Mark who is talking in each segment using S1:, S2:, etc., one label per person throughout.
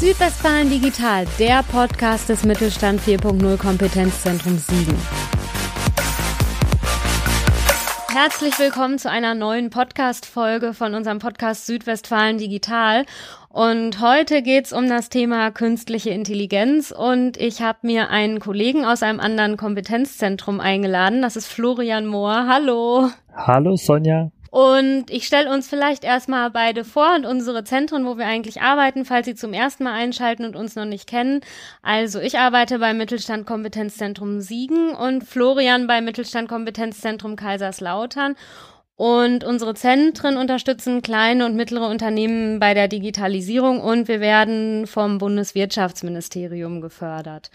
S1: Südwestfalen Digital, der Podcast des Mittelstand 4.0 Kompetenzzentrum Siegen. Herzlich willkommen zu einer neuen Podcast-Folge von unserem Podcast Südwestfalen Digital. Und heute geht's um das Thema künstliche Intelligenz und ich habe mir einen Kollegen aus einem anderen Kompetenzzentrum eingeladen. Das ist Florian Mohr. Hallo.
S2: Hallo Sonja.
S1: Und ich stelle uns vielleicht erstmal beide vor und unsere Zentren, wo wir eigentlich arbeiten, falls Sie zum ersten Mal einschalten und uns noch nicht kennen. Also ich arbeite beim Mittelstand Kompetenzzentrum Siegen und Florian beim Mittelstand Kompetenzzentrum Kaiserslautern. Und unsere Zentren unterstützen kleine und mittlere Unternehmen bei der Digitalisierung und wir werden vom Bundeswirtschaftsministerium gefördert.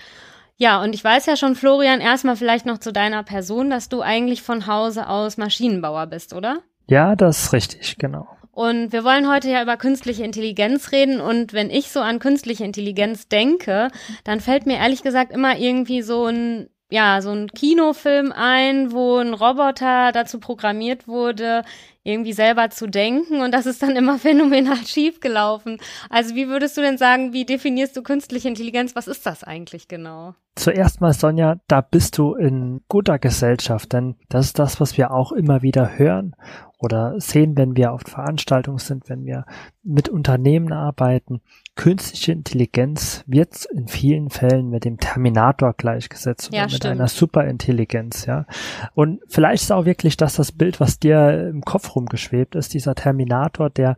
S1: Ja, und ich weiß ja schon, Florian, erstmal vielleicht noch zu deiner Person, dass du eigentlich von Hause aus Maschinenbauer bist, oder?
S2: Ja, das ist richtig, genau.
S1: Und wir wollen heute ja über künstliche Intelligenz reden. Und wenn ich so an künstliche Intelligenz denke, dann fällt mir ehrlich gesagt immer irgendwie so ein, ja, so ein Kinofilm ein, wo ein Roboter dazu programmiert wurde, irgendwie selber zu denken. Und das ist dann immer phänomenal schief gelaufen. Also wie würdest du denn sagen, wie definierst du künstliche Intelligenz? Was ist das eigentlich genau?
S2: Zuerst mal, Sonja, da bist du in guter Gesellschaft, denn das ist das, was wir auch immer wieder hören oder sehen, wenn wir auf Veranstaltungen sind, wenn wir mit Unternehmen arbeiten. Künstliche Intelligenz wird in vielen Fällen mit dem Terminator gleichgesetzt
S1: ja,
S2: oder mit
S1: stimmt.
S2: einer Superintelligenz, ja. Und vielleicht ist auch wirklich das das Bild, was dir im Kopf rumgeschwebt ist, dieser Terminator, der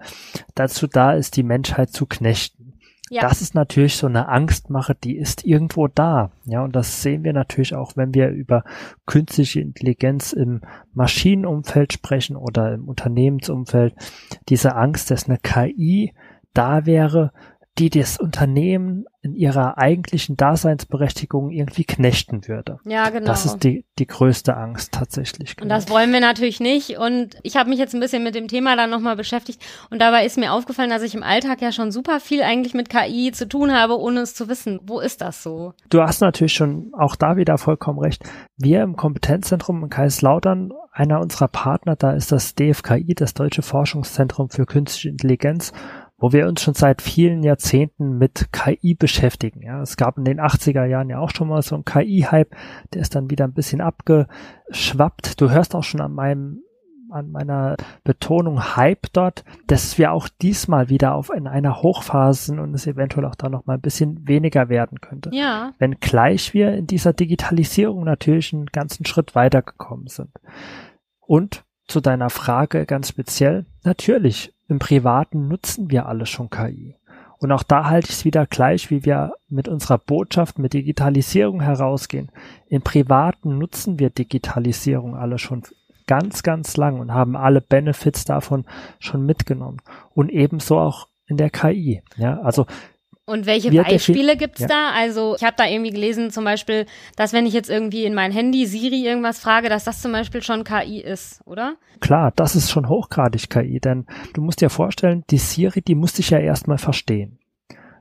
S2: dazu da ist, die Menschheit zu knechten. Ja. Das ist natürlich so eine Angstmache, die ist irgendwo da. Ja, und das sehen wir natürlich auch, wenn wir über künstliche Intelligenz im Maschinenumfeld sprechen oder im Unternehmensumfeld. Diese Angst, dass eine KI da wäre, die das Unternehmen in ihrer eigentlichen Daseinsberechtigung irgendwie knechten würde.
S1: Ja, genau.
S2: Das ist die, die größte Angst tatsächlich.
S1: Genau. Und das wollen wir natürlich nicht. Und ich habe mich jetzt ein bisschen mit dem Thema dann nochmal beschäftigt. Und dabei ist mir aufgefallen, dass ich im Alltag ja schon super viel eigentlich mit KI zu tun habe, ohne es zu wissen. Wo ist das so?
S2: Du hast natürlich schon auch da wieder vollkommen recht. Wir im Kompetenzzentrum in Kaiserslautern, einer unserer Partner, da ist das DFKI, das Deutsche Forschungszentrum für Künstliche Intelligenz wo wir uns schon seit vielen Jahrzehnten mit KI beschäftigen. Ja, es gab in den 80er Jahren ja auch schon mal so einen KI-Hype, der ist dann wieder ein bisschen abgeschwappt. Du hörst auch schon an meinem an meiner Betonung Hype dort, dass wir auch diesmal wieder auf in einer Hochphase sind und es eventuell auch da noch mal ein bisschen weniger werden könnte.
S1: Ja.
S2: Wenn gleich wir in dieser Digitalisierung natürlich einen ganzen Schritt weitergekommen sind. Und zu deiner Frage ganz speziell, natürlich, im Privaten nutzen wir alle schon KI. Und auch da halte ich es wieder gleich, wie wir mit unserer Botschaft mit Digitalisierung herausgehen. Im Privaten nutzen wir Digitalisierung alle schon ganz, ganz lang und haben alle Benefits davon schon mitgenommen. Und ebenso auch in der KI. Ja, also
S1: und welche Beispiele gibt's ja. da? Also ich habe da irgendwie gelesen, zum Beispiel, dass wenn ich jetzt irgendwie in mein Handy Siri irgendwas frage, dass das zum Beispiel schon KI ist, oder?
S2: Klar, das ist schon hochgradig KI, denn du musst dir vorstellen, die Siri, die muss dich ja erstmal verstehen.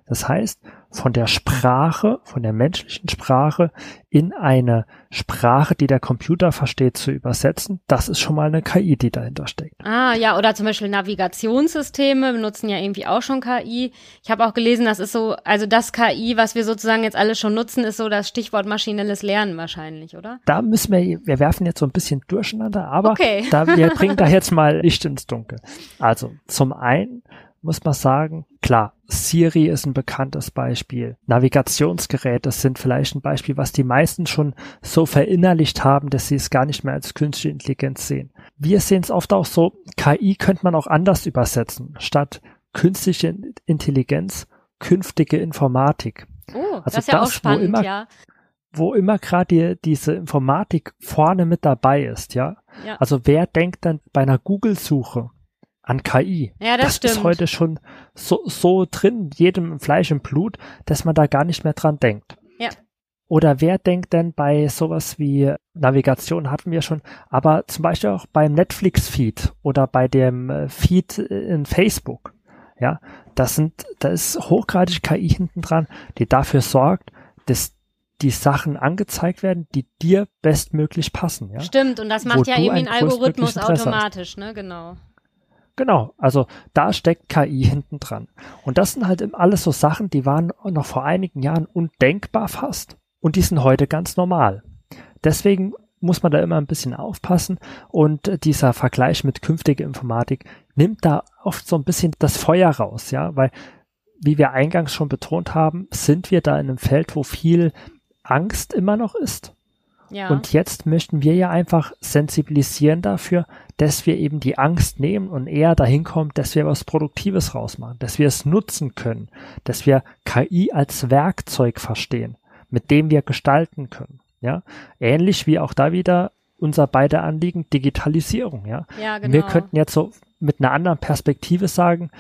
S2: Das heißt, von der Sprache, von der menschlichen Sprache in eine Sprache, die der Computer versteht, zu übersetzen, das ist schon mal eine KI, die dahinter steckt.
S1: Ah, ja, oder zum Beispiel Navigationssysteme benutzen ja irgendwie auch schon KI. Ich habe auch gelesen, das ist so, also das KI, was wir sozusagen jetzt alle schon nutzen, ist so das Stichwort maschinelles Lernen wahrscheinlich, oder?
S2: Da müssen wir, wir werfen jetzt so ein bisschen durcheinander, aber
S1: okay.
S2: da, wir bringen da jetzt mal Licht ins Dunkel. Also, zum einen muss man sagen, klar, Siri ist ein bekanntes Beispiel. Navigationsgeräte sind vielleicht ein Beispiel, was die meisten schon so verinnerlicht haben, dass sie es gar nicht mehr als künstliche Intelligenz sehen. Wir sehen es oft auch so, KI könnte man auch anders übersetzen. Statt künstliche Intelligenz, künftige Informatik.
S1: Oh, also das ist ja das, auch spannend,
S2: wo immer,
S1: ja.
S2: Wo immer gerade die, diese Informatik vorne mit dabei ist, ja?
S1: ja.
S2: Also wer denkt dann bei einer Google-Suche an KI.
S1: Ja, das,
S2: das
S1: stimmt.
S2: ist heute schon so, so drin, jedem Fleisch und Blut, dass man da gar nicht mehr dran denkt.
S1: Ja.
S2: Oder wer denkt denn bei sowas wie Navigation hatten wir schon, aber zum Beispiel auch beim Netflix-Feed oder bei dem äh, Feed in Facebook. Ja, das sind, da ist hochgradig KI hinten dran, die dafür sorgt, dass die Sachen angezeigt werden, die dir bestmöglich passen. Ja?
S1: Stimmt, und das macht Wo ja irgendwie ein Algorithmus automatisch, ne, genau.
S2: Genau, also da steckt KI hinten dran. Und das sind halt alles so Sachen, die waren noch vor einigen Jahren undenkbar fast und die sind heute ganz normal. Deswegen muss man da immer ein bisschen aufpassen und dieser Vergleich mit künftiger Informatik nimmt da oft so ein bisschen das Feuer raus, ja, weil wie wir eingangs schon betont haben, sind wir da in einem Feld, wo viel Angst immer noch ist. Ja. Und jetzt möchten wir ja einfach sensibilisieren dafür, dass wir eben die Angst nehmen und eher dahin kommen, dass wir was Produktives rausmachen, dass wir es nutzen können, dass wir KI als Werkzeug verstehen, mit dem wir gestalten können. Ja, ähnlich wie auch da wieder unser beide Anliegen Digitalisierung. Ja,
S1: ja genau.
S2: wir könnten jetzt so mit einer anderen Perspektive sagen,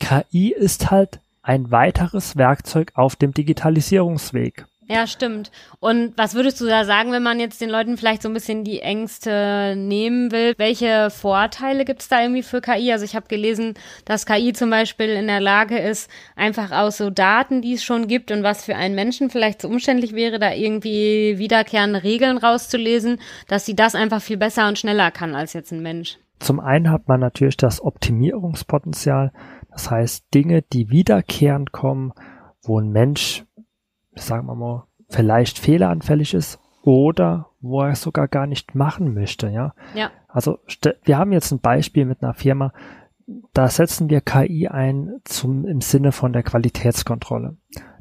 S2: KI ist halt ein weiteres Werkzeug auf dem Digitalisierungsweg.
S1: Ja, stimmt. Und was würdest du da sagen, wenn man jetzt den Leuten vielleicht so ein bisschen die Ängste nehmen will? Welche Vorteile gibt es da irgendwie für KI? Also ich habe gelesen, dass KI zum Beispiel in der Lage ist, einfach aus so Daten, die es schon gibt und was für einen Menschen vielleicht so umständlich wäre, da irgendwie wiederkehrende Regeln rauszulesen, dass sie das einfach viel besser und schneller kann als jetzt ein Mensch.
S2: Zum einen hat man natürlich das Optimierungspotenzial, das heißt Dinge, die wiederkehrend kommen, wo ein Mensch sagen wir mal, vielleicht fehleranfällig ist oder wo er es sogar gar nicht machen möchte, ja.
S1: Ja.
S2: Also wir haben jetzt ein Beispiel mit einer Firma, da setzen wir KI ein zum, im Sinne von der Qualitätskontrolle.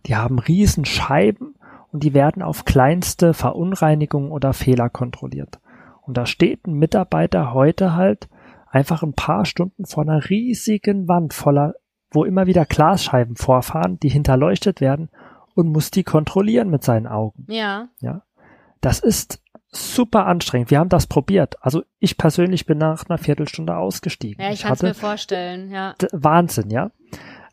S2: Die haben riesen Scheiben und die werden auf kleinste Verunreinigungen oder Fehler kontrolliert. Und da steht ein Mitarbeiter heute halt einfach ein paar Stunden vor einer riesigen Wand voller, wo immer wieder Glasscheiben vorfahren, die hinterleuchtet werden und muss die kontrollieren mit seinen Augen.
S1: Ja.
S2: Ja. Das ist super anstrengend. Wir haben das probiert. Also ich persönlich bin nach einer Viertelstunde ausgestiegen.
S1: Ja, ich, ich kann es mir vorstellen, ja.
S2: Wahnsinn, ja.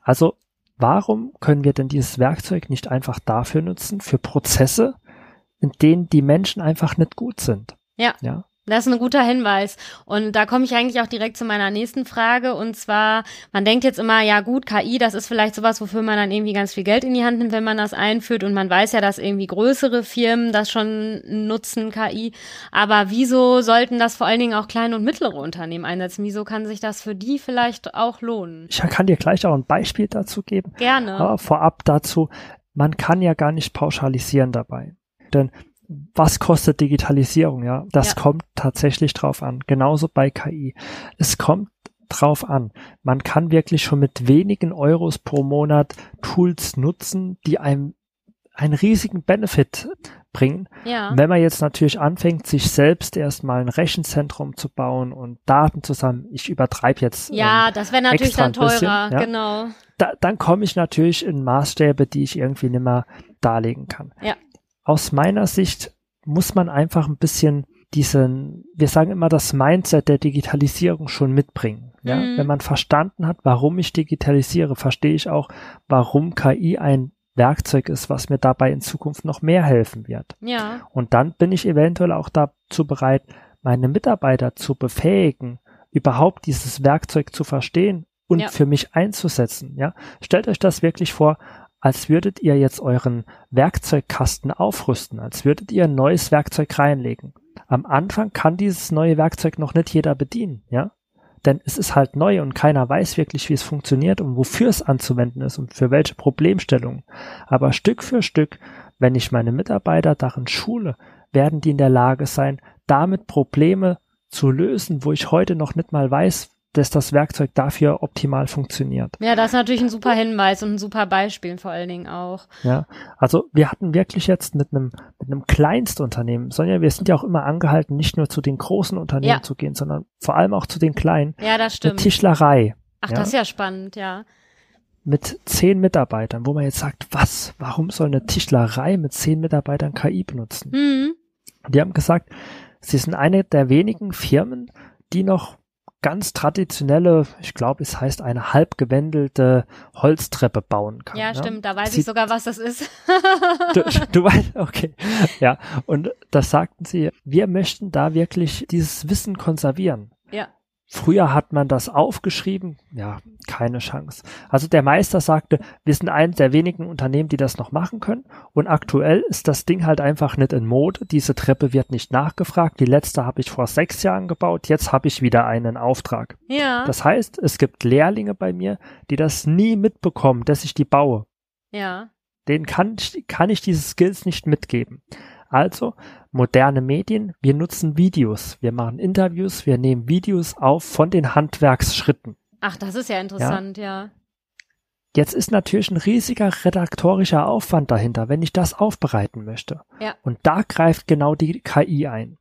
S2: Also warum können wir denn dieses Werkzeug nicht einfach dafür nutzen, für Prozesse, in denen die Menschen einfach nicht gut sind?
S1: Ja.
S2: Ja.
S1: Das ist ein guter Hinweis. Und da komme ich eigentlich auch direkt zu meiner nächsten Frage. Und zwar, man denkt jetzt immer, ja gut, KI, das ist vielleicht sowas, wofür man dann irgendwie ganz viel Geld in die Hand nimmt, wenn man das einführt. Und man weiß ja, dass irgendwie größere Firmen das schon nutzen, KI. Aber wieso sollten das vor allen Dingen auch kleine und mittlere Unternehmen einsetzen? Wieso kann sich das für die vielleicht auch lohnen?
S2: Ich kann dir gleich auch ein Beispiel dazu geben.
S1: Gerne.
S2: Aber vorab dazu, man kann ja gar nicht pauschalisieren dabei. Denn was kostet Digitalisierung, ja? Das ja. kommt tatsächlich drauf an. Genauso bei KI. Es kommt drauf an. Man kann wirklich schon mit wenigen Euros pro Monat Tools nutzen, die einem einen riesigen Benefit bringen.
S1: Ja.
S2: Wenn man jetzt natürlich anfängt, sich selbst erstmal ein Rechenzentrum zu bauen und Daten zusammen, ich übertreibe jetzt.
S1: Ja, ähm, das wäre natürlich dann teurer, bisschen, ja, genau.
S2: Da, dann komme ich natürlich in Maßstäbe, die ich irgendwie nicht mehr darlegen kann.
S1: Ja
S2: aus meiner Sicht muss man einfach ein bisschen diesen, wir sagen immer, das Mindset der Digitalisierung schon mitbringen. Ja? Mhm. Wenn man verstanden hat, warum ich digitalisiere, verstehe ich auch, warum KI ein Werkzeug ist, was mir dabei in Zukunft noch mehr helfen wird.
S1: Ja.
S2: Und dann bin ich eventuell auch dazu bereit, meine Mitarbeiter zu befähigen, überhaupt dieses Werkzeug zu verstehen und ja. für mich einzusetzen. Ja, stellt euch das wirklich vor als würdet ihr jetzt euren Werkzeugkasten aufrüsten, als würdet ihr ein neues Werkzeug reinlegen. Am Anfang kann dieses neue Werkzeug noch nicht jeder bedienen, ja? Denn es ist halt neu und keiner weiß wirklich, wie es funktioniert und wofür es anzuwenden ist und für welche Problemstellungen. Aber Stück für Stück, wenn ich meine Mitarbeiter darin schule, werden die in der Lage sein, damit Probleme zu lösen, wo ich heute noch nicht mal weiß, dass das Werkzeug dafür optimal funktioniert.
S1: Ja, das ist natürlich ein super Hinweis und ein super Beispiel vor allen Dingen auch.
S2: Ja, also wir hatten wirklich jetzt mit einem mit einem Kleinstunternehmen, Sonja, wir sind ja auch immer angehalten, nicht nur zu den großen Unternehmen ja. zu gehen, sondern vor allem auch zu den kleinen.
S1: Ja, das stimmt.
S2: Eine Tischlerei.
S1: Ach,
S2: ja?
S1: das ist ja spannend, ja.
S2: Mit zehn Mitarbeitern, wo man jetzt sagt, was, warum soll eine Tischlerei mit zehn Mitarbeitern KI benutzen?
S1: Mhm.
S2: Die haben gesagt, sie sind eine der wenigen Firmen, die noch ganz traditionelle, ich glaube, es heißt eine halbgewendelte Holztreppe bauen kann.
S1: Ja, stimmt, da weiß sie, ich sogar, was das ist.
S2: du, du weißt, okay. Ja, und das sagten sie, wir möchten da wirklich dieses Wissen konservieren.
S1: Ja.
S2: Früher hat man das aufgeschrieben, ja, keine Chance. Also der Meister sagte, wir sind eines der wenigen Unternehmen, die das noch machen können. Und aktuell ist das Ding halt einfach nicht in Mode. Diese Treppe wird nicht nachgefragt. Die letzte habe ich vor sechs Jahren gebaut. Jetzt habe ich wieder einen Auftrag.
S1: Ja.
S2: Das heißt, es gibt Lehrlinge bei mir, die das nie mitbekommen, dass ich die baue.
S1: Ja.
S2: Denen kann, kann ich diese Skills nicht mitgeben. Also moderne Medien, wir nutzen Videos, wir machen Interviews, wir nehmen Videos auf von den Handwerksschritten.
S1: Ach, das ist ja interessant, ja. ja.
S2: Jetzt ist natürlich ein riesiger redaktorischer Aufwand dahinter, wenn ich das aufbereiten möchte.
S1: Ja.
S2: Und da greift genau die KI ein.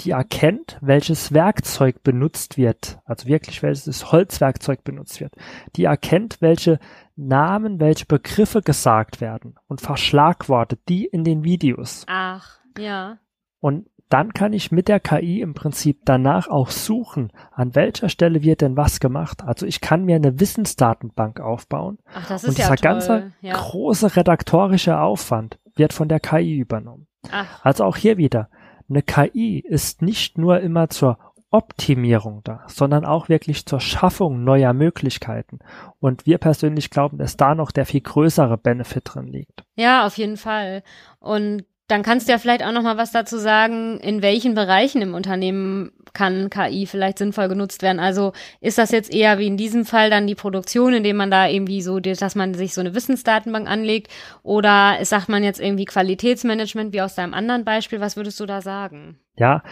S2: Die erkennt, welches Werkzeug benutzt wird, also wirklich welches Holzwerkzeug benutzt wird. Die erkennt, welche Namen, welche Begriffe gesagt werden und verschlagwortet die in den Videos.
S1: Ach, ja.
S2: Und dann kann ich mit der KI im Prinzip danach auch suchen, an welcher Stelle wird denn was gemacht. Also ich kann mir eine Wissensdatenbank aufbauen.
S1: Ach, das ist
S2: und
S1: ja
S2: dieser
S1: toll.
S2: ganze
S1: ja.
S2: große redaktorische Aufwand wird von der KI übernommen.
S1: Ach,
S2: Also auch hier wieder, eine KI ist nicht nur immer zur Optimierung da, sondern auch wirklich zur Schaffung neuer Möglichkeiten. Und wir persönlich glauben, dass da noch der viel größere Benefit drin liegt.
S1: ja, auf jeden Fall. Und dann kannst du ja vielleicht auch noch mal was dazu sagen, in welchen Bereichen im Unternehmen kann KI vielleicht sinnvoll genutzt werden. Also ist das jetzt eher wie in diesem Fall dann die Produktion, indem man da irgendwie so, dass man sich so eine Wissensdatenbank anlegt, oder sagt man jetzt irgendwie Qualitätsmanagement wie aus deinem anderen Beispiel? Was würdest du da sagen?
S2: Ja,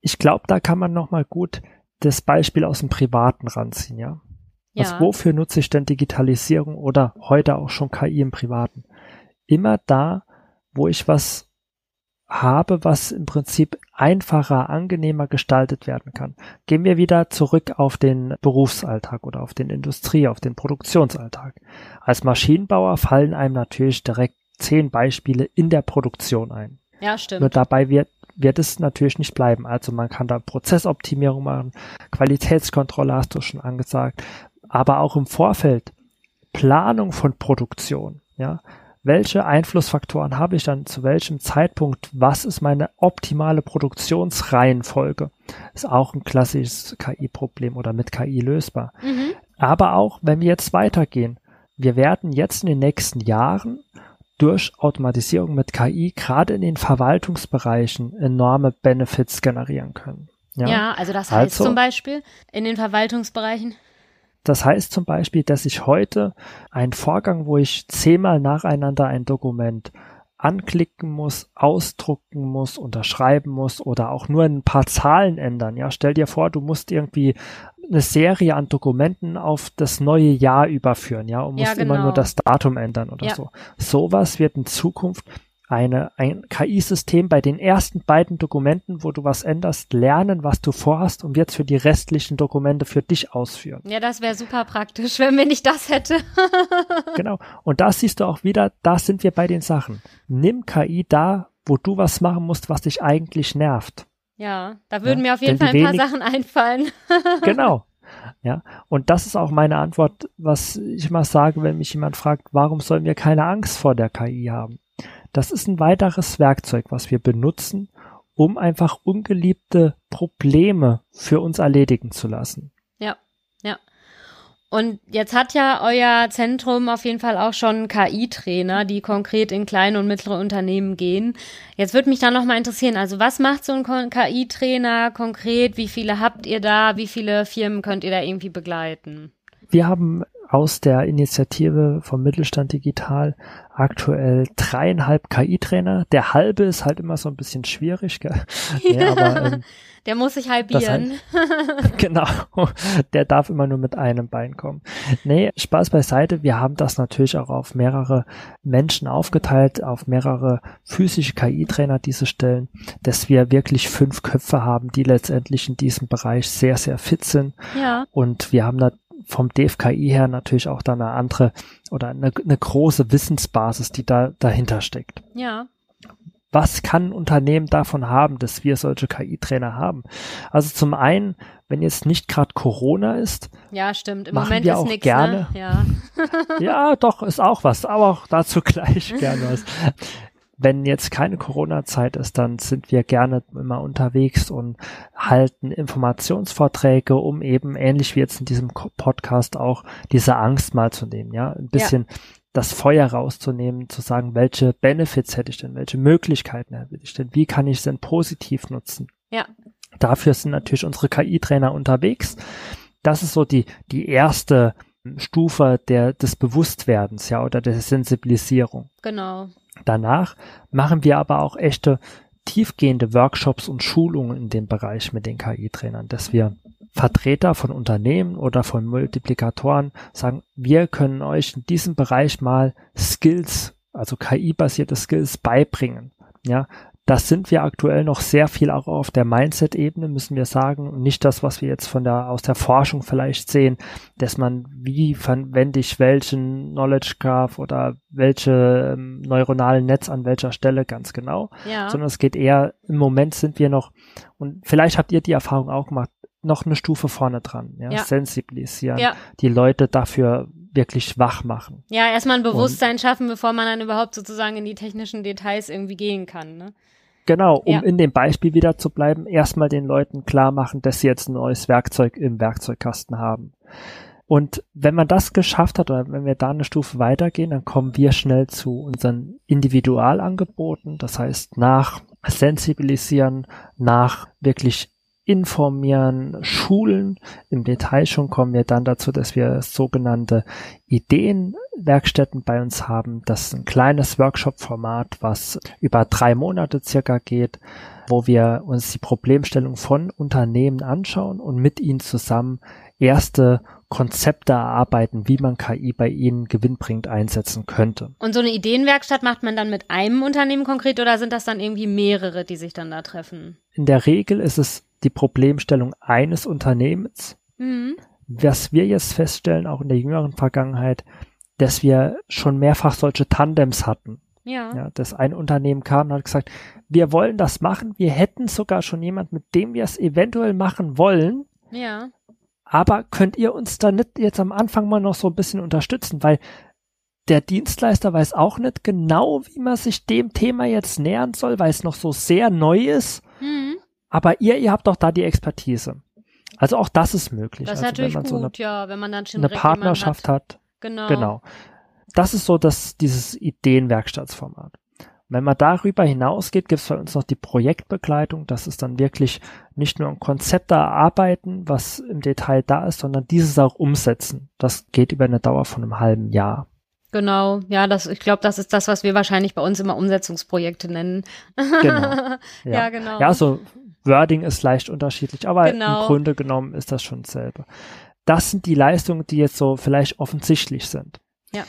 S2: ich glaube, da kann man noch mal gut das Beispiel aus dem Privaten ranziehen, ja. Was,
S1: Ja.
S2: wofür nutze ich denn Digitalisierung oder heute auch schon KI im Privaten? Immer da, wo ich was habe, was im Prinzip einfacher, angenehmer gestaltet werden kann. Gehen wir wieder zurück auf den Berufsalltag oder auf den Industrie, auf den Produktionsalltag. Als Maschinenbauer fallen einem natürlich direkt zehn Beispiele in der Produktion ein.
S1: Ja,
S2: Nur
S1: stimmt.
S2: dabei wird, wird es natürlich nicht bleiben. Also man kann da Prozessoptimierung machen, Qualitätskontrolle hast du schon angesagt, aber auch im Vorfeld Planung von Produktion, ja. Welche Einflussfaktoren habe ich dann zu welchem Zeitpunkt? Was ist meine optimale Produktionsreihenfolge? Ist auch ein klassisches KI-Problem oder mit KI lösbar.
S1: Mhm.
S2: Aber auch, wenn wir jetzt weitergehen, wir werden jetzt in den nächsten Jahren durch Automatisierung mit KI gerade in den Verwaltungsbereichen enorme Benefits generieren können. Ja.
S1: Ja, also das heißt
S2: Also-
S1: zum Beispiel in den Verwaltungsbereichen.
S2: Das heißt zum Beispiel, dass ich heute einen Vorgang, wo ich zehnmal nacheinander ein Dokument anklicken muss, ausdrucken muss, unterschreiben muss oder auch nur ein paar Zahlen ändern. Ja, stell dir vor, du musst irgendwie eine Serie an Dokumenten auf das neue Jahr überführen, ja, und
S1: Ja,
S2: musst immer
S1: genau.
S2: nur das Datum ändern oder
S1: Ja.
S2: so. Sowas wird in Zukunft eine, ein KI-System bei den ersten beiden Dokumenten, wo du was änderst, lernen, was du vorhast und wird für die restlichen Dokumente für dich ausführen.
S1: Ja, das wäre super praktisch, wenn wir nicht das hätte.
S2: Genau. Und da siehst du auch wieder, da sind wir bei den Sachen. Nimm KI da, wo du was machen musst, was dich eigentlich nervt.
S1: Ja, da würden
S2: Ja,
S1: mir auf jeden Fall ein paar Sachen einfallen.
S2: Genau. Ja. Und das ist auch meine Antwort, was ich immer sage, wenn mich jemand fragt, warum sollen wir keine Angst vor der KI haben? Das ist ein weiteres Werkzeug, was wir benutzen, um einfach ungeliebte Probleme für uns erledigen zu lassen.
S1: Ja, ja. Und jetzt hat ja euer Zentrum auf jeden Fall auch schon KI-Trainer, die konkret in kleine und mittlere Unternehmen gehen. Jetzt würde mich da nochmal interessieren, also was macht so ein KI-Trainer konkret? Wie viele habt ihr da? Wie viele Firmen könnt ihr da irgendwie begleiten?
S2: Wir haben aus der Initiative vom Mittelstand Digital aktuell dreieinhalb KI-Trainer. Der halbe ist halt immer so ein bisschen schwierig, gell? Nee, aber ähm,
S1: Der muss sich halbieren.
S2: genau, der darf immer nur mit einem Bein kommen. Nee, Spaß beiseite, wir haben das natürlich auch auf mehrere Menschen aufgeteilt, auf mehrere physische KI-Trainer diese Stellen, dass wir wirklich fünf Köpfe haben, die letztendlich in diesem Bereich sehr, sehr fit sind.
S1: ja,
S2: Und wir haben da vom DFKI her natürlich auch da eine andere oder eine, eine große Wissensbasis, die da dahinter steckt.
S1: ja.
S2: Was kann ein Unternehmen davon haben, dass wir solche KI-Trainer haben? Also zum einen, wenn jetzt nicht gerade Corona ist,
S1: Ja, stimmt. Im
S2: Machen
S1: Moment
S2: wir
S1: ist
S2: auch
S1: nichts,
S2: gerne.
S1: ne? Ja.
S2: ja, doch, ist auch was, aber auch dazu gleich gerne was. Wenn jetzt keine Corona-Zeit ist, dann sind wir gerne immer unterwegs und halten Informationsvorträge, um eben ähnlich wie jetzt in diesem Podcast auch diese Angst mal zu nehmen, ja, ein bisschen ja. das Feuer rauszunehmen, zu sagen, welche Benefits hätte ich denn, welche Möglichkeiten hätte ich denn, wie kann ich es denn positiv nutzen?
S1: Ja.
S2: Dafür sind natürlich unsere KI-Trainer unterwegs. Das ist so die, die erste Stufe der, des Bewusstwerdens, ja, oder der Sensibilisierung.
S1: Genau.
S2: Danach machen wir aber auch echte tiefgehende Workshops und Schulungen in dem Bereich mit den KI-Trainern, dass wir Vertreter von Unternehmen oder von Multiplikatoren sagen, wir können euch in diesem Bereich mal Skills, also KI-basierte Skills beibringen. Ja, das sind wir aktuell noch sehr viel auch auf der Mindset-Ebene, müssen wir sagen. Und nicht das, was wir jetzt von der, aus der Forschung vielleicht sehen, dass man, wie verwende ich welchen Knowledge Graph oder welche ähm, neuronalen Netz an welcher Stelle ganz genau. Ja. Sondern es geht eher, im Moment sind wir noch, und vielleicht habt ihr die Erfahrung auch gemacht, noch eine Stufe vorne dran, ja, ja. sensibilisieren, ja. die Leute dafür wirklich wach machen.
S1: Ja, erstmal ein Bewusstsein und, schaffen, bevor man dann überhaupt sozusagen in die technischen Details irgendwie gehen kann, ne?
S2: Genau, um ja. in dem Beispiel wieder zu bleiben, erstmal den Leuten klar machen, dass sie jetzt ein neues Werkzeug im Werkzeugkasten haben. Und wenn man das geschafft hat oder wenn wir da eine Stufe weitergehen, dann kommen wir schnell zu unseren Individualangeboten. Das heißt, nach Sensibilisieren, nach wirklich informieren, schulen. Im Detail schon kommen wir dann dazu, dass wir sogenannte Ideenwerkstätten bei uns haben. Das ist ein kleines Workshop-Format, was über drei Monate circa geht, wo wir uns die Problemstellung von Unternehmen anschauen und mit ihnen zusammen erste Konzepte erarbeiten, wie man KI bei ihnen gewinnbringend einsetzen könnte.
S1: Und so eine Ideenwerkstatt macht man dann mit einem Unternehmen konkret oder sind das dann irgendwie mehrere, die sich dann da treffen?
S2: In der Regel ist es die Problemstellung eines Unternehmens. Mhm. Was wir jetzt feststellen, auch in der jüngeren Vergangenheit, dass wir schon mehrfach solche Tandems hatten.
S1: Ja.
S2: ja. Dass ein Unternehmen kam und hat gesagt, wir wollen das machen, wir hätten sogar schon jemand, mit dem wir es eventuell machen wollen.
S1: Ja.
S2: Aber könnt ihr uns da nicht jetzt am Anfang mal noch so ein bisschen unterstützen, weil der Dienstleister weiß auch nicht genau, wie man sich dem Thema jetzt nähern soll, weil es noch so sehr neu ist. Aber ihr, ihr habt doch da die Expertise. Also auch das ist möglich.
S1: Das ist
S2: also
S1: natürlich gut, so eine, ja, wenn man dann schon
S2: eine Partnerschaft hat. hat.
S1: Genau.
S2: Genau. Das ist so das, dieses Ideenwerkstattsformat. Wenn man darüber hinausgeht, gibt es bei uns noch die Projektbegleitung. Das ist dann wirklich nicht nur ein Konzept erarbeiten, was im Detail da ist, sondern dieses auch umsetzen. Das geht über eine Dauer von einem halben Jahr.
S1: Genau, ja, das, ich glaube, das ist das, was wir wahrscheinlich bei uns immer Umsetzungsprojekte nennen.
S2: Genau. Ja,
S1: ja genau.
S2: Ja, so Wording ist leicht unterschiedlich, aber genau. im Grunde genommen ist das schon dasselbe. Das sind die Leistungen, die jetzt so vielleicht offensichtlich sind.
S1: Ja.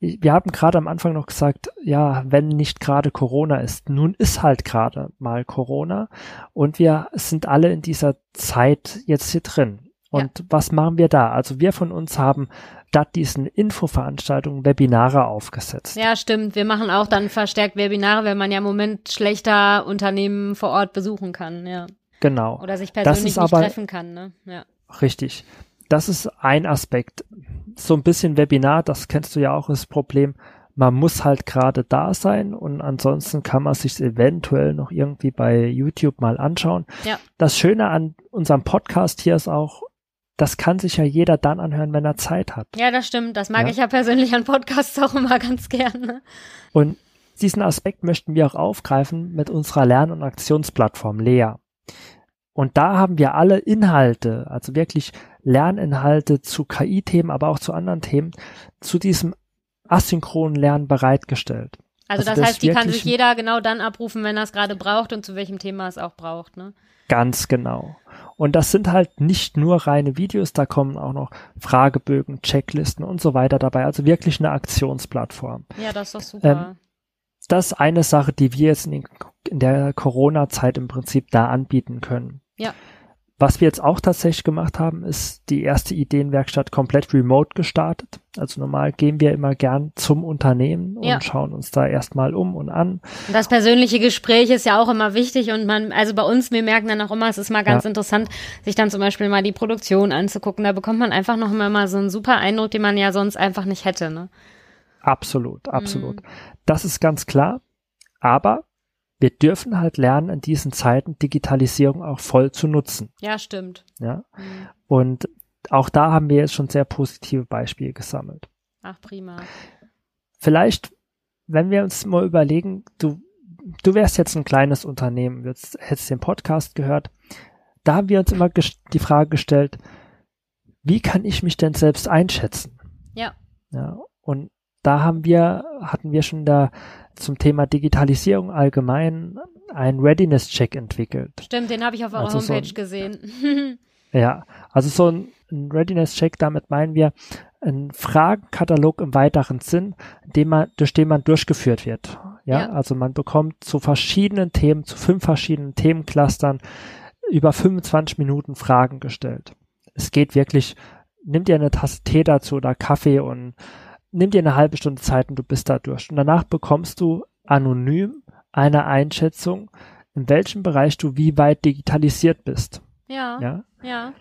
S2: Wir haben gerade am Anfang noch gesagt, ja, wenn nicht gerade Corona ist. Nun ist halt gerade mal Corona und wir sind alle in dieser Zeit jetzt hier drin. Und ja. was machen wir da? Also wir von uns haben statt diesen Infoveranstaltungen Webinare aufgesetzt.
S1: Ja, stimmt. Wir machen auch dann verstärkt Webinare, wenn man ja im Moment schlechter Unternehmen vor Ort besuchen kann, ja.
S2: Genau.
S1: Oder sich persönlich nicht aber, treffen kann, ne? Ja.
S2: Richtig. Das ist ein Aspekt. So ein bisschen Webinar, das kennst du ja auch, ist das Problem. Man muss halt gerade da sein und ansonsten kann man sich eventuell noch irgendwie bei YouTube mal anschauen.
S1: Ja.
S2: Das Schöne an unserem Podcast hier ist auch, das kann sich ja jeder dann anhören, wenn er Zeit hat.
S1: Ja, das stimmt. Das mag ja? ich ja persönlich an Podcasts auch immer ganz gerne.
S2: Und diesen Aspekt möchten wir auch aufgreifen mit unserer Lern- und Aktionsplattform Lea. Und da haben wir alle Inhalte, also wirklich Lerninhalte zu KI-Themen, aber auch zu anderen Themen, zu diesem asynchronen Lernen bereitgestellt.
S1: Also, also das, das heißt, die kann sich jeder genau dann abrufen, wenn er es gerade braucht und zu welchem Thema es auch braucht, ne?
S2: Ganz genau. Und das sind halt nicht nur reine Videos, da kommen auch noch Fragebögen, Checklisten und so weiter dabei. Also wirklich eine Aktionsplattform.
S1: Ja, das ist super. Ähm,
S2: das ist eine Sache, die wir jetzt in, in der Corona-Zeit im Prinzip da anbieten können.
S1: Ja.
S2: Was wir jetzt auch tatsächlich gemacht haben, ist die erste Ideenwerkstatt komplett remote gestartet. Also normal gehen wir immer gern zum Unternehmen und ja. schauen uns da erstmal um und an.
S1: Das persönliche Gespräch ist ja auch immer wichtig und man, also bei uns, wir merken dann auch immer, es ist mal ganz ja. interessant, sich dann zum Beispiel mal die Produktion anzugucken. Da bekommt man einfach noch mal so einen super Eindruck, den man ja sonst einfach nicht hätte, ne?
S2: Absolut, absolut. Mhm. Das ist ganz klar. Aber wir dürfen halt lernen, in diesen Zeiten Digitalisierung auch voll zu nutzen.
S1: Ja, stimmt.
S2: Ja. Mhm. Und auch da haben wir jetzt schon sehr positive Beispiele gesammelt.
S1: Ach, prima.
S2: Vielleicht, wenn wir uns mal überlegen, du, du wärst jetzt ein kleines Unternehmen, jetzt hättest den Podcast gehört. Da haben wir uns immer die Frage gestellt, wie kann ich mich denn selbst einschätzen?
S1: Ja.
S2: Ja. Und da haben wir, hatten wir schon da zum Thema Digitalisierung allgemein einen Readiness-Check entwickelt.
S1: Stimmt, den habe ich auf eurer also Homepage so ein, gesehen.
S2: ja, also so ein, ein Readiness-Check, damit meinen wir ein Fragenkatalog im weiteren Sinn, den man, durch den man durchgeführt wird. Ja, ja, also man bekommt zu verschiedenen Themen, zu fünf verschiedenen Themenclustern über 25 Minuten Fragen gestellt. Es geht wirklich, nimm dir eine Tasse Tee dazu oder Kaffee und nimm dir eine halbe Stunde Zeit und du bist da durch. Und danach bekommst du anonym eine Einschätzung, in welchem Bereich du wie weit digitalisiert bist.
S1: Ja. Ja. ja.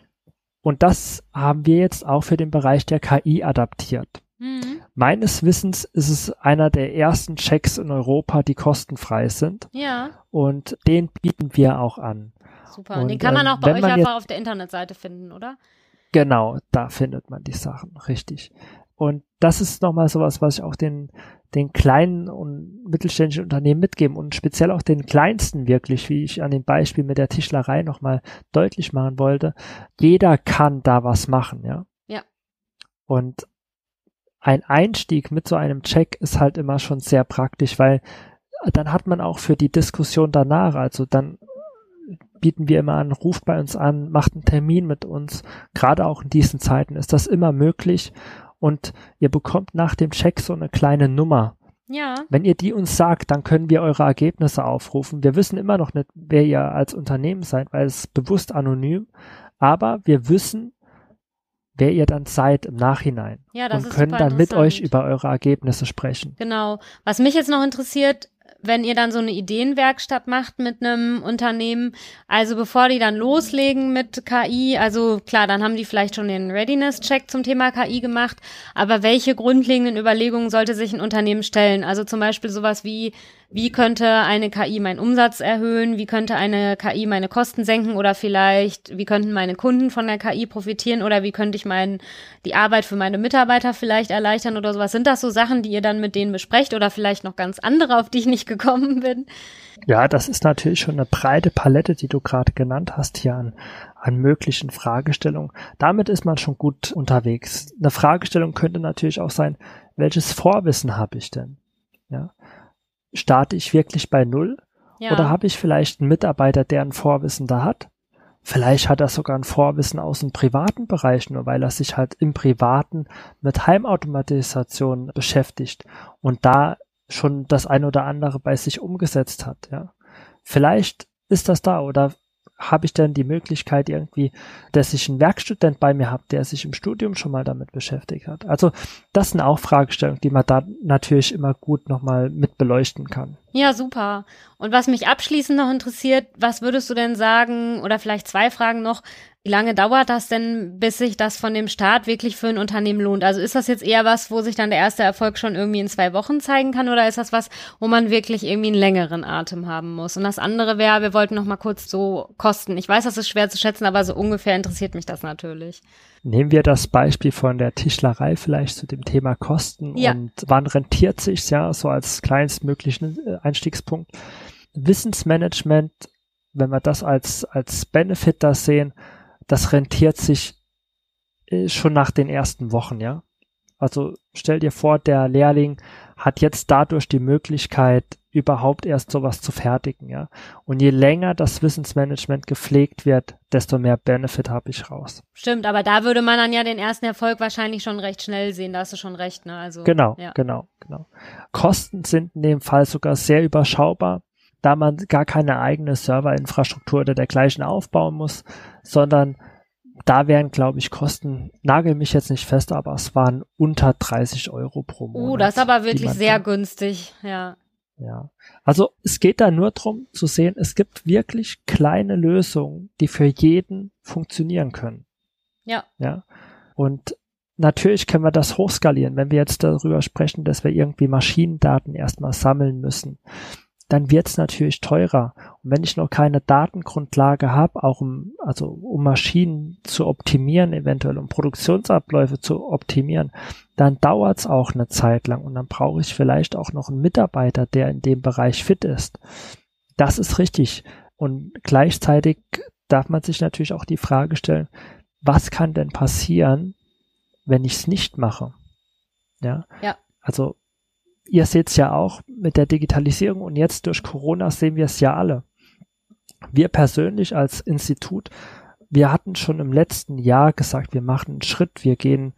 S2: Und das haben wir jetzt auch für den Bereich der KI adaptiert. Mhm. Meines Wissens ist es einer der ersten Checks in Europa, die kostenfrei sind.
S1: Ja.
S2: Und den bieten wir auch an.
S1: Super. Und den kann man ähm, auch bei euch einfach auf der Internetseite finden, oder?
S2: Genau, da findet man die Sachen, richtig. Und das ist nochmal sowas, was ich auch den, den kleinen und mittelständischen Unternehmen mitgeben und speziell auch den kleinsten wirklich, wie ich an dem Beispiel mit der Tischlerei nochmal deutlich machen wollte. Jeder kann da was machen, ja.
S1: Ja.
S2: Und ein Einstieg mit so einem Check ist halt immer schon sehr praktisch, weil dann hat man auch für die Diskussion danach, also dann bieten wir immer an, ruft bei uns an, macht einen Termin mit uns. Gerade auch in diesen Zeiten ist das immer möglich und ihr bekommt nach dem Check so eine kleine Nummer.
S1: Ja.
S2: Wenn ihr die uns sagt, dann können wir eure Ergebnisse aufrufen. Wir wissen immer noch nicht, wer ihr als Unternehmen seid, weil es ist bewusst anonym, aber wir wissen, wer ihr dann seid im Nachhinein
S1: ja, das
S2: und können dann mit euch über eure Ergebnisse sprechen.
S1: Genau. Was mich jetzt noch interessiert, wenn ihr dann so eine Ideenwerkstatt macht mit einem Unternehmen, also bevor die dann loslegen mit KI, also klar, dann haben die vielleicht schon den Readiness-Check zum Thema KI gemacht, aber welche grundlegenden Überlegungen sollte sich ein Unternehmen stellen? Also zum Beispiel sowas wie, wie könnte eine KI meinen Umsatz erhöhen, wie könnte eine KI meine Kosten senken oder vielleicht, wie könnten meine Kunden von der KI profitieren oder wie könnte ich mein, die Arbeit für meine Mitarbeiter vielleicht erleichtern oder sowas. Sind das so Sachen, die ihr dann mit denen besprecht oder vielleicht noch ganz andere, auf die ich nicht gekommen bin?
S2: Ja, das ist natürlich schon eine breite Palette, die du gerade genannt hast hier an, an möglichen Fragestellungen. Damit ist man schon gut unterwegs. Eine Fragestellung könnte natürlich auch sein, welches Vorwissen habe ich denn? Starte ich wirklich bei Null? Ja. Oder habe ich vielleicht einen Mitarbeiter, der ein Vorwissen da hat? Vielleicht hat er sogar ein Vorwissen aus dem privaten Bereich, nur weil er sich halt im Privaten mit Heimautomatisation beschäftigt und da schon das ein oder andere bei sich umgesetzt hat, ja. Vielleicht ist das da oder habe ich denn die Möglichkeit irgendwie, dass ich einen Werkstudent bei mir habe, der sich im Studium schon mal damit beschäftigt hat? Also das sind auch Fragestellungen, die man da natürlich immer gut nochmal mit beleuchten kann.
S1: Ja, super. Und was mich abschließend noch interessiert, was würdest du denn sagen, oder vielleicht zwei Fragen noch, wie lange dauert das denn, bis sich das von dem Staat wirklich für ein Unternehmen lohnt? Also ist das jetzt eher was, wo sich dann der erste Erfolg schon irgendwie in zwei Wochen zeigen kann oder ist das was, wo man wirklich irgendwie einen längeren Atem haben muss? Und das andere wäre, wir wollten noch mal kurz so Kosten. Ich weiß, das ist schwer zu schätzen, aber so ungefähr interessiert mich das natürlich.
S2: Nehmen wir das Beispiel von der Tischlerei vielleicht zu dem Thema Kosten ja. und wann rentiert sich's ja so als kleinstmöglichen äh, Einstiegspunkt. Wissensmanagement, wenn wir das als, als Benefit da sehen, das rentiert sich äh, schon nach den ersten Wochen, ja. Also stell dir vor, der Lehrling hat jetzt dadurch die Möglichkeit, überhaupt erst sowas zu fertigen, ja. Und je länger das Wissensmanagement gepflegt wird, desto mehr Benefit habe ich raus.
S1: Stimmt, aber da würde man dann ja den ersten Erfolg wahrscheinlich schon recht schnell sehen, da hast du schon recht, ne? Also,
S2: genau, ja. genau, genau. Kosten sind in dem Fall sogar sehr überschaubar da man gar keine eigene Serverinfrastruktur oder dergleichen aufbauen muss, sondern da wären, glaube ich, Kosten, nagel mich jetzt nicht fest, aber es waren unter 30 Euro pro Monat.
S1: Oh, das ist aber wirklich sehr kann. günstig, ja.
S2: Ja. Also es geht da nur darum zu sehen, es gibt wirklich kleine Lösungen, die für jeden funktionieren können.
S1: Ja.
S2: Ja. Und natürlich können wir das hochskalieren, wenn wir jetzt darüber sprechen, dass wir irgendwie Maschinendaten erstmal sammeln müssen dann wird es natürlich teurer. Und wenn ich noch keine Datengrundlage habe, auch um, also um Maschinen zu optimieren, eventuell um Produktionsabläufe zu optimieren, dann dauert es auch eine Zeit lang und dann brauche ich vielleicht auch noch einen Mitarbeiter, der in dem Bereich fit ist. Das ist richtig. Und gleichzeitig darf man sich natürlich auch die Frage stellen, was kann denn passieren, wenn ich es nicht mache? Ja.
S1: ja.
S2: Also ihr seht es ja auch mit der Digitalisierung und jetzt durch Corona sehen wir es ja alle. Wir persönlich als Institut, wir hatten schon im letzten Jahr gesagt, wir machen einen Schritt, wir gehen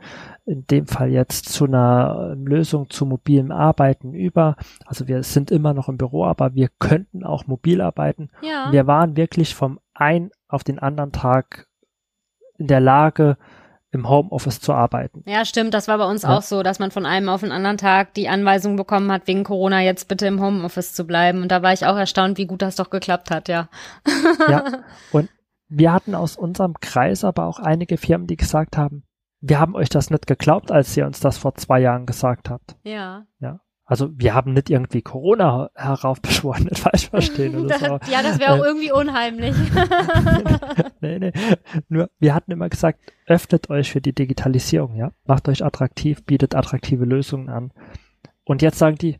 S2: in dem Fall jetzt zu einer Lösung zu mobilem Arbeiten über. Also wir sind immer noch im Büro, aber wir könnten auch mobil arbeiten.
S1: Ja.
S2: Wir waren wirklich vom einen auf den anderen Tag in der Lage, im Homeoffice zu arbeiten.
S1: Ja, stimmt. Das war bei uns ja. auch so, dass man von einem auf den anderen Tag die Anweisung bekommen hat, wegen Corona jetzt bitte im Homeoffice zu bleiben. Und da war ich auch erstaunt, wie gut das doch geklappt hat, ja.
S2: Ja. Und wir hatten aus unserem Kreis aber auch einige Firmen, die gesagt haben, wir haben euch das nicht geglaubt, als ihr uns das vor zwei Jahren gesagt habt.
S1: Ja.
S2: Ja. Also wir haben nicht irgendwie Corona heraufbeschworen, nicht falsch verstehen oder so.
S1: ja, das wäre auch äh, irgendwie unheimlich.
S2: nee, nee. Nur wir hatten immer gesagt, öffnet euch für die Digitalisierung, ja. Macht euch attraktiv, bietet attraktive Lösungen an. Und jetzt sagen die,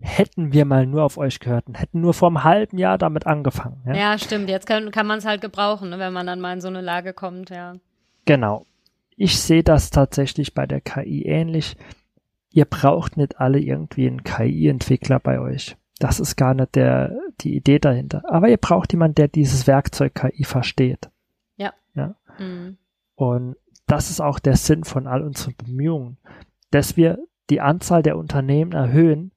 S2: hätten wir mal nur auf euch gehört und hätten nur vor einem halben Jahr damit angefangen. Ja,
S1: ja stimmt. Jetzt kann, kann man es halt gebrauchen, ne, wenn man dann mal in so eine Lage kommt, ja.
S2: Genau. Ich sehe das tatsächlich bei der KI ähnlich ihr braucht nicht alle irgendwie einen KI-Entwickler bei euch. Das ist gar nicht der, die Idee dahinter. Aber ihr braucht jemanden, der dieses Werkzeug KI versteht.
S1: Ja.
S2: ja? Mhm. Und das ist auch der Sinn von all unseren Bemühungen, dass wir die Anzahl der Unternehmen erhöhen,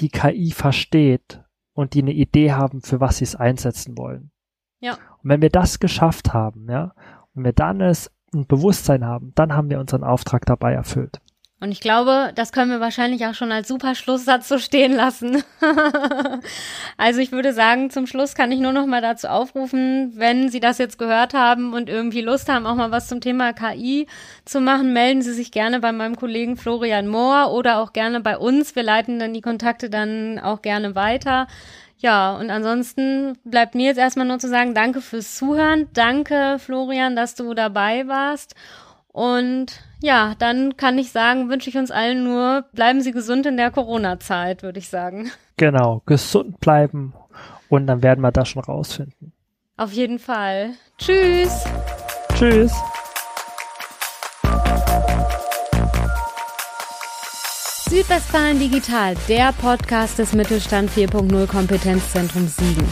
S2: die KI versteht und die eine Idee haben, für was sie es einsetzen wollen.
S1: Ja.
S2: Und wenn wir das geschafft haben, ja, und wir dann es ein Bewusstsein haben, dann haben wir unseren Auftrag dabei erfüllt.
S1: Und ich glaube, das können wir wahrscheinlich auch schon als super Schlusssatz so stehen lassen. also ich würde sagen, zum Schluss kann ich nur noch mal dazu aufrufen, wenn Sie das jetzt gehört haben und irgendwie Lust haben, auch mal was zum Thema KI zu machen, melden Sie sich gerne bei meinem Kollegen Florian Mohr oder auch gerne bei uns. Wir leiten dann die Kontakte dann auch gerne weiter. Ja, und ansonsten bleibt mir jetzt erstmal nur zu sagen, danke fürs Zuhören. Danke, Florian, dass du dabei warst. Und ja, dann kann ich sagen, wünsche ich uns allen nur, bleiben Sie gesund in der Corona-Zeit, würde ich sagen.
S2: Genau, gesund bleiben und dann werden wir das schon rausfinden.
S1: Auf jeden Fall. Tschüss.
S2: Tschüss.
S1: Südwestfalen Digital, der Podcast des Mittelstand 4.0 Kompetenzzentrum Siegen.